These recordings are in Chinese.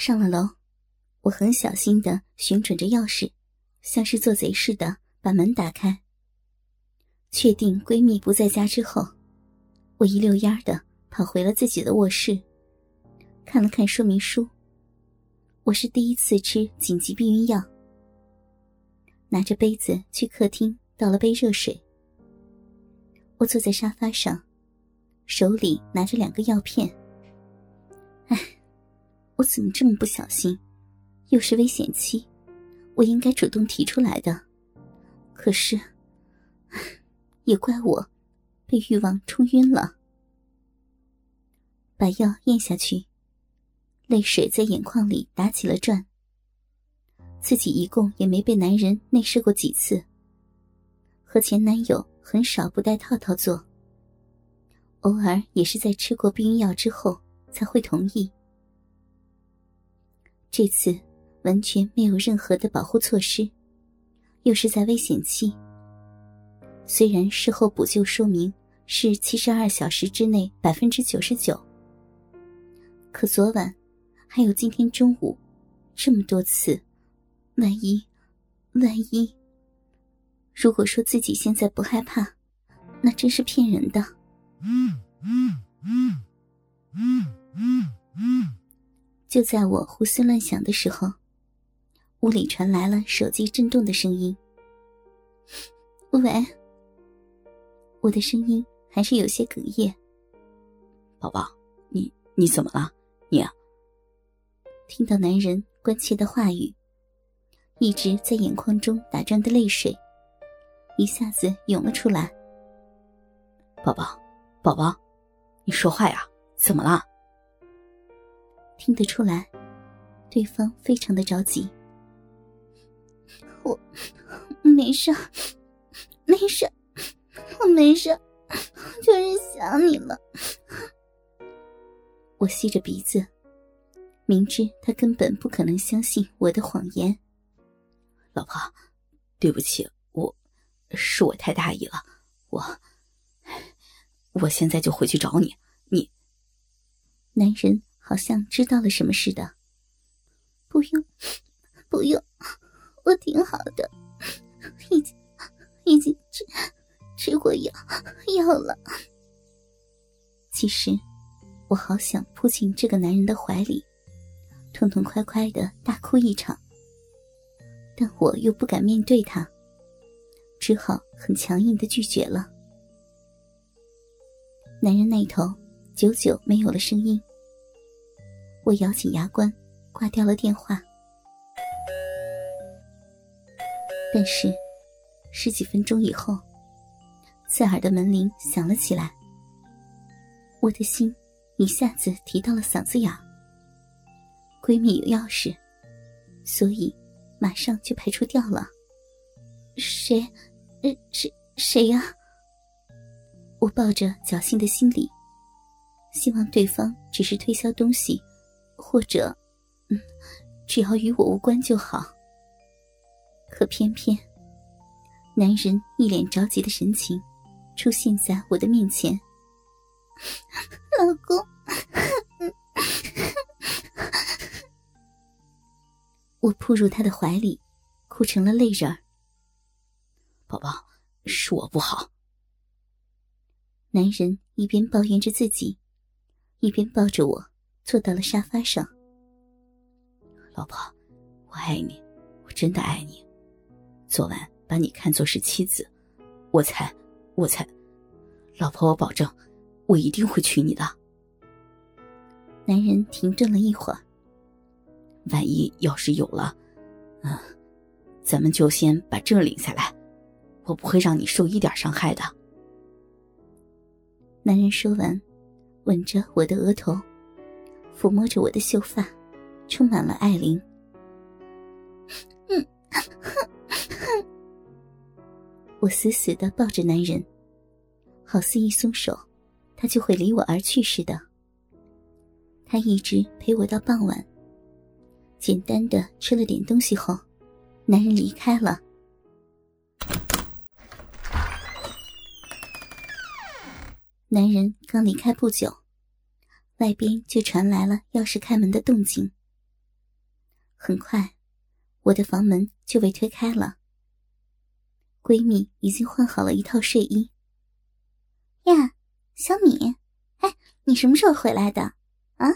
上了楼，我很小心的旋转着钥匙，像是做贼似的把门打开。确定闺蜜不在家之后，我一溜烟的跑回了自己的卧室，看了看说明书。我是第一次吃紧急避孕药，拿着杯子去客厅倒了杯热水。我坐在沙发上，手里拿着两个药片。唉，我怎么这么不小心？又是危险期，我应该主动提出来的。可是，也怪我，被欲望冲晕了。把药咽下去，泪水在眼眶里打起了转。自己一共也没被男人内射过几次，和前男友很少不戴套套做。偶尔也是在吃过避孕药之后才会同意。这次完全没有任何的保护措施，又是在危险期。虽然事后补救说明是七十二小时之内百分之九十九，可昨晚还有今天中午这么多次，万一万一……如果说自己现在不害怕，那真是骗人的。就在我胡思乱想的时候，屋里传来了手机震动的声音。喂。我的声音还是有些哽咽。宝宝，你你怎么了？你听到男人关切的话语，一直在眼眶中打转的泪水，一下子涌了出来。宝宝，宝宝，你说话呀？怎么了？听得出来，对方非常的着急。我没事，没事。我没事，就是想你了。我吸着鼻子，明知他根本不可能相信我的谎言。老婆，对不起，我是我太大意了。我，我现在就回去找你。你，男人好像知道了什么似的。不用，不用，我挺好的，已经，已经吃。吃过药药了。其实，我好想扑进这个男人的怀里，痛痛快快的大哭一场。但我又不敢面对他，只好很强硬的拒绝了。男人那头久久没有了声音，我咬紧牙关挂掉了电话。但是，十几分钟以后。刺耳的门铃响了起来，我的心一下子提到了嗓子眼。闺蜜有钥匙，所以马上就排除掉了。谁？呃，谁？谁呀？我抱着侥幸的心理，希望对方只是推销东西，或者，嗯，只要与我无关就好。可偏偏，男人一脸着急的神情。出现在我的面前，老公，我扑入他的怀里，哭成了泪人儿。宝宝，是我不好。男人一边抱怨着自己，一边抱着我坐到了沙发上。老婆，我爱你，我真的爱你。昨晚把你看作是妻子，我才。我才，老婆，我保证，我一定会娶你的。男人停顿了一会儿。万一要是有了，嗯，咱们就先把证领下来，我不会让你受一点伤害的。男人说完，吻着我的额头，抚摸着我的秀发，充满了爱怜。嗯哼哼。我死死的抱着男人，好似一松手，他就会离我而去似的。他一直陪我到傍晚，简单的吃了点东西后，男人离开了。男人刚离开不久，外边就传来了钥匙开门的动静。很快，我的房门就被推开了。闺蜜已经换好了一套睡衣。呀，小米，哎，你什么时候回来的？啊？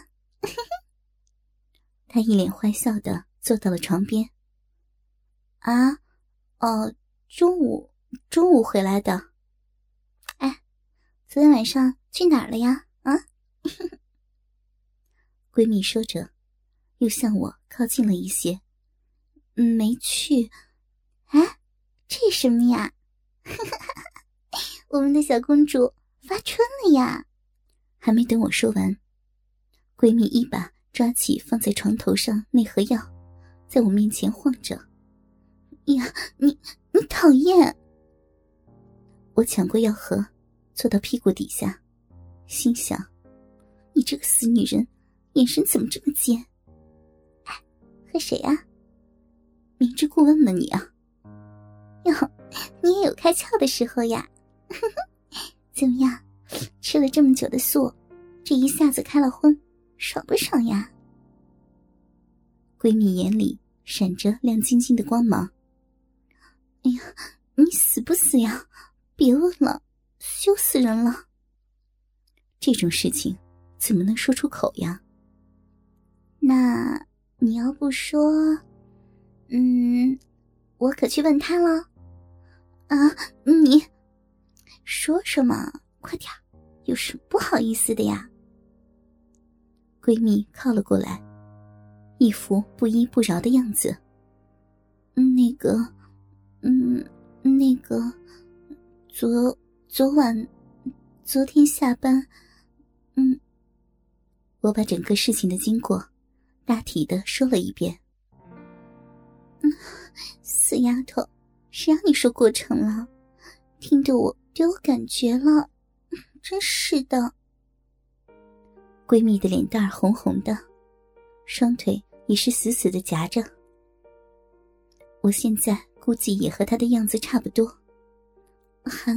她一脸坏笑的坐到了床边。啊，哦，中午中午回来的。哎，昨天晚上去哪儿了呀？啊？闺蜜说着，又向我靠近了一些。没去。哎。这什么呀？我们的小公主发春了呀！还没等我说完，闺蜜一把抓起放在床头上那盒药，在我面前晃着。呀，你你讨厌！我抢过药盒，坐到屁股底下，心想：你这个死女人，眼神怎么这么尖？和谁呀？明知故问吗你啊？哟，你也有开窍的时候呀！怎么样，吃了这么久的素，这一下子开了荤，爽不爽呀？闺蜜眼里闪着亮晶晶的光芒。哎呀，你死不死呀？别问了，羞死人了！这种事情怎么能说出口呀？那你要不说，嗯，我可去问他了。啊，你说说嘛，快点有什么不好意思的呀？闺蜜靠了过来，一副不依不饶的样子。那个，嗯，那个，昨昨晚，昨天下班，嗯，我把整个事情的经过大体的说了一遍。嗯，死丫头。谁让你说过程了？听得我都有感觉了，真是的。闺蜜的脸蛋红红的，双腿也是死死的夹着。我现在估计也和她的样子差不多，还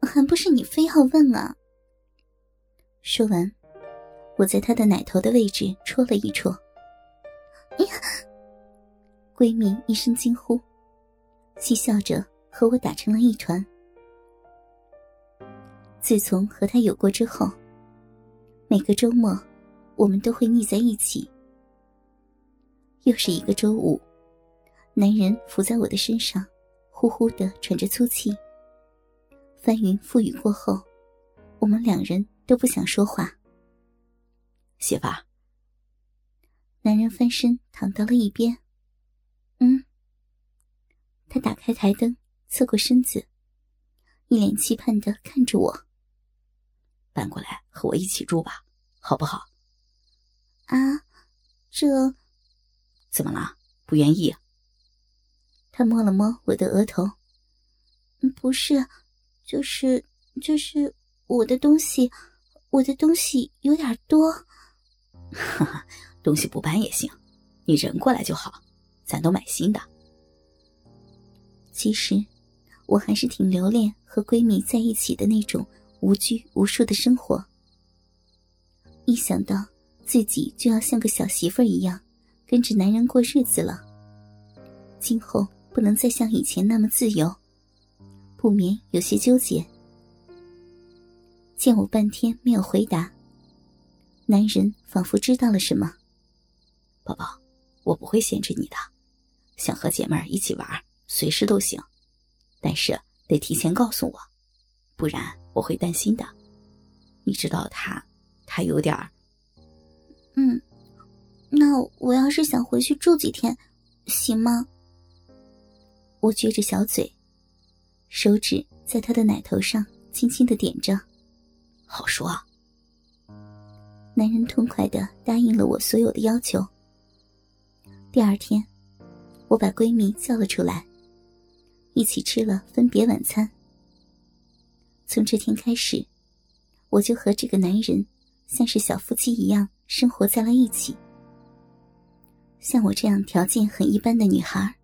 还不是你非要问啊？说完，我在她的奶头的位置戳了一戳。呀！闺蜜一声惊呼。嬉笑着和我打成了一团。自从和他有过之后，每个周末我们都会腻在一起。又是一个周五，男人伏在我的身上，呼呼的喘着粗气。翻云覆雨过后，我们两人都不想说话。媳妇，男人翻身躺到了一边。嗯。他打开台灯，侧过身子，一脸期盼的看着我。搬过来和我一起住吧，好不好？啊，这怎么了？不愿意？他摸了摸我的额头。不是，就是就是我的东西，我的东西有点多。哈哈，东西不搬也行，你人过来就好，咱都买新的。其实，我还是挺留恋和闺蜜在一起的那种无拘无束的生活。一想到自己就要像个小媳妇儿一样跟着男人过日子了，今后不能再像以前那么自由，不免有些纠结。见我半天没有回答，男人仿佛知道了什么：“宝宝，我不会限制你的，想和姐妹儿一起玩。”随时都行，但是得提前告诉我，不然我会担心的。你知道他，他有点儿……嗯，那我要是想回去住几天，行吗？我撅着小嘴，手指在他的奶头上轻轻的点着。好说。男人痛快的答应了我所有的要求。第二天，我把闺蜜叫了出来。一起吃了分别晚餐。从这天开始，我就和这个男人像是小夫妻一样生活在了一起。像我这样条件很一般的女孩，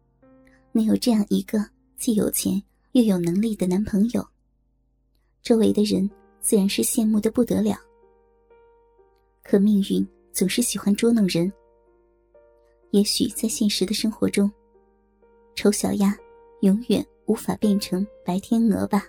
能有这样一个既有钱又有能力的男朋友，周围的人自然是羡慕的不得了。可命运总是喜欢捉弄人，也许在现实的生活中，丑小鸭永远无法变成白天鹅吧。